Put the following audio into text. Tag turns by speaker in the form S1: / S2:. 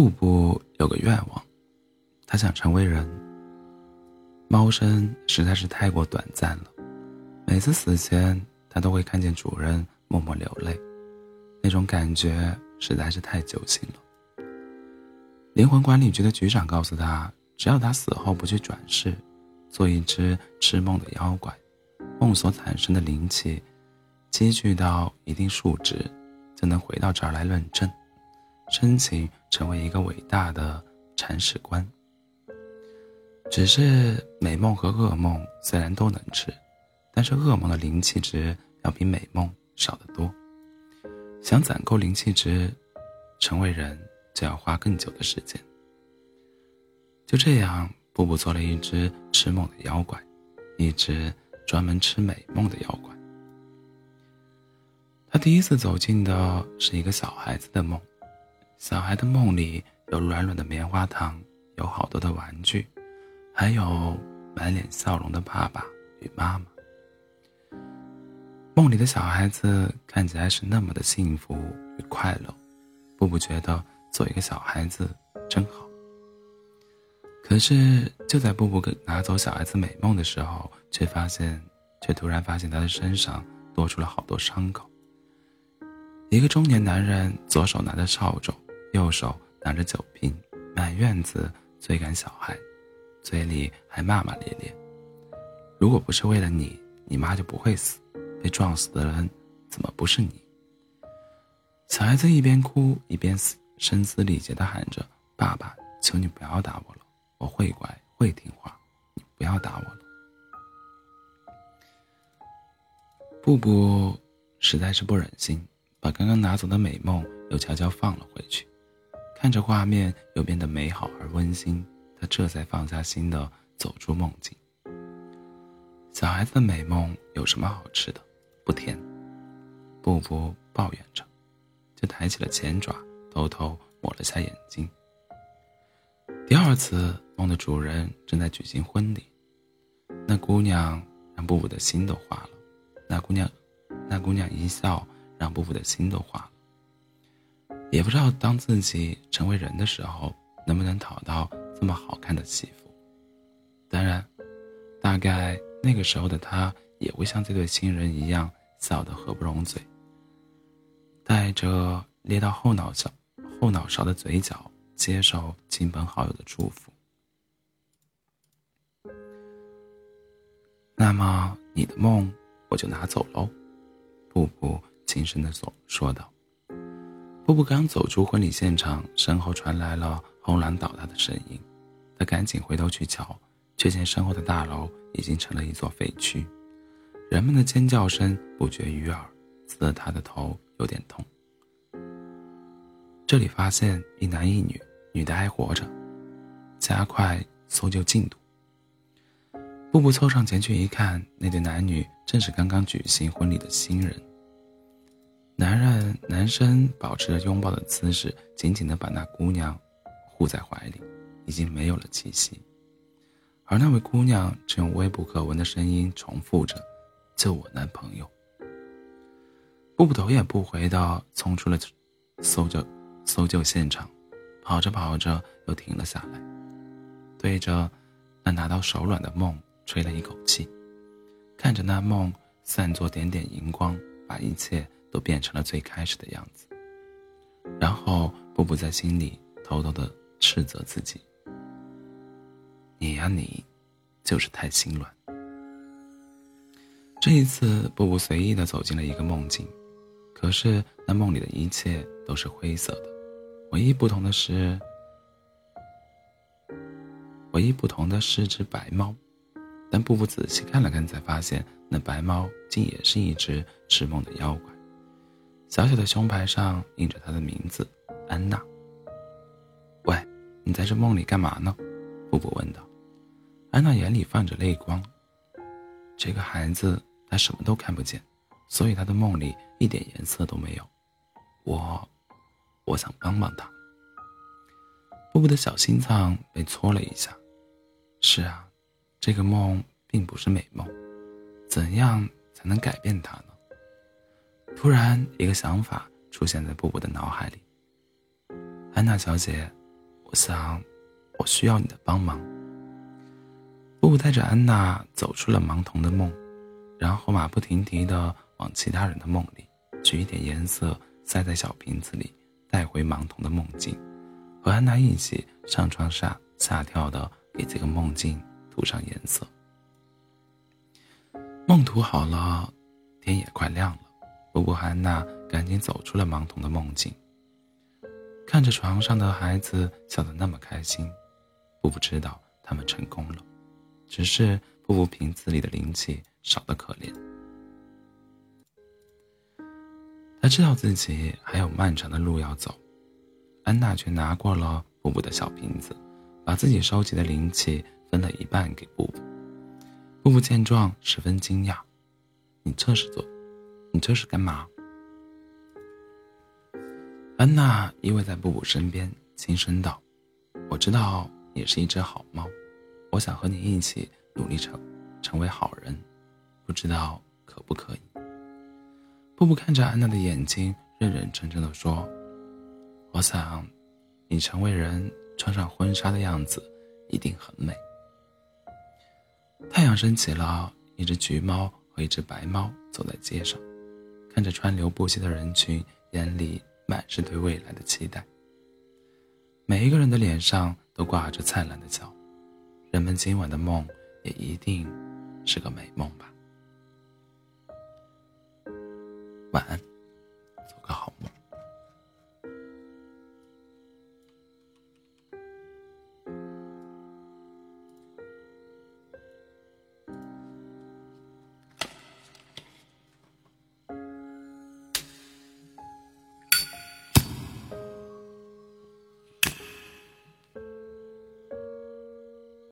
S1: 布布有个愿望，他想成为人。猫生实在是太过短暂了，每次死前，他都会看见主人默默流泪，那种感觉实在是太揪心了。灵魂管理局的局长告诉他，只要他死后不去转世，做一只吃梦的妖怪，梦所产生的灵气积聚到一定数值，就能回到这儿来论证。申请成为一个伟大的铲屎官。只是美梦和噩梦虽然都能吃，但是噩梦的灵气值要比美梦少得多。想攒够灵气值，成为人就要花更久的时间。就这样，布布做了一只吃梦的妖怪，一只专门吃美梦的妖怪。他第一次走进的是一个小孩子的梦。小孩的梦里有软软的棉花糖，有好多的玩具，还有满脸笑容的爸爸与妈妈。梦里的小孩子看起来是那么的幸福与快乐，布布觉得做一个小孩子真好。可是就在布布拿走小孩子美梦的时候，却发现，却突然发现他的身上多出了好多伤口。一个中年男人左手拿着扫帚。右手拿着酒瓶，满院子追赶小孩，嘴里还骂骂咧咧。如果不是为了你，你妈就不会死。被撞死的人怎么不是你？小孩子一边哭一边声嘶力竭地喊着：“爸爸，求你不要打我了，我会乖会听话，你不要打我了。”布布实在是不忍心，把刚刚拿走的美梦又悄悄放了回去。看着画面又变得美好而温馨，他这才放下心的走出梦境。小孩子的美梦有什么好吃的？不甜。布布抱怨着，就抬起了前爪，偷偷抹了下眼睛。第二次梦的主人正在举行婚礼，那姑娘让布布的心都化了。那姑娘，那姑娘一笑，让布布的心都化了。也不知道当自己成为人的时候，能不能讨到这么好看的媳妇。当然，大概那个时候的他也会像这对新人一样笑得合不拢嘴，带着咧到后脑勺、后脑勺的嘴角，接受亲朋好友的祝福。那么你的梦我就拿走喽，布布轻声的说说道。布布刚走出婚礼现场，身后传来了轰然倒塌的声音。他赶紧回头去瞧，却见身后的大楼已经成了一座废墟，人们的尖叫声不绝于耳，刺得他的头有点痛。这里发现一男一女，女的还活着，加快搜救进度。布布凑上前去一看，那对男女正是刚刚举行婚礼的新人。男人、男生保持着拥抱的姿势，紧紧地把那姑娘护在怀里，已经没有了气息。而那位姑娘正用微不可闻的声音重复着：“救我男朋友。”布布头也不回地冲出了搜救搜救现场，跑着跑着又停了下来，对着那拿到手软的梦吹了一口气，看着那梦散作点点荧光，把一切。都变成了最开始的样子。然后，布布在心里偷偷的斥责自己：“你呀，你，就是太心软。”这一次，布布随意的走进了一个梦境，可是那梦里的一切都是灰色的，唯一不同的是，唯一不同的是只白猫。但布布仔细看了看，才发现那白猫竟也是一只吃梦的妖怪。小小的胸牌上印着她的名字，安娜。喂，你在这梦里干嘛呢？布布问道。安娜眼里泛着泪光。这个孩子他什么都看不见，所以他的梦里一点颜色都没有。我，我想帮帮他。布布的小心脏被搓了一下。是啊，这个梦并不是美梦，怎样才能改变它呢？突然，一个想法出现在布布的脑海里。安娜小姐，我想，我需要你的帮忙。”布布带着安娜走出了盲童的梦，然后马不停蹄地往其他人的梦里取一点颜色，塞在小瓶子里，带回盲童的梦境，和安娜一起上床下下跳的给这个梦境涂上颜色。梦涂好了，天也快亮了。布布安娜赶紧走出了盲童的梦境，看着床上的孩子笑得那么开心，布布知道他们成功了。只是布布瓶子里的灵气少得可怜，他知道自己还有漫长的路要走，安娜却拿过了布布的小瓶子，把自己收集的灵气分了一半给布布。布布见状十分惊讶：“你这是做，你这是干嘛？”安娜依偎在布布身边，轻声道：“我知道你是一只好猫。”我想和你一起努力成成为好人，不知道可不可以？布布看着安娜的眼睛，认认真真的说：“我想，你成为人穿上婚纱的样子一定很美。”太阳升起了，一只橘猫和一只白猫走在街上，看着川流不息的人群，眼里满是对未来的期待。每一个人的脸上都挂着灿烂的笑。人们今晚的梦也一定是个美梦吧。晚安，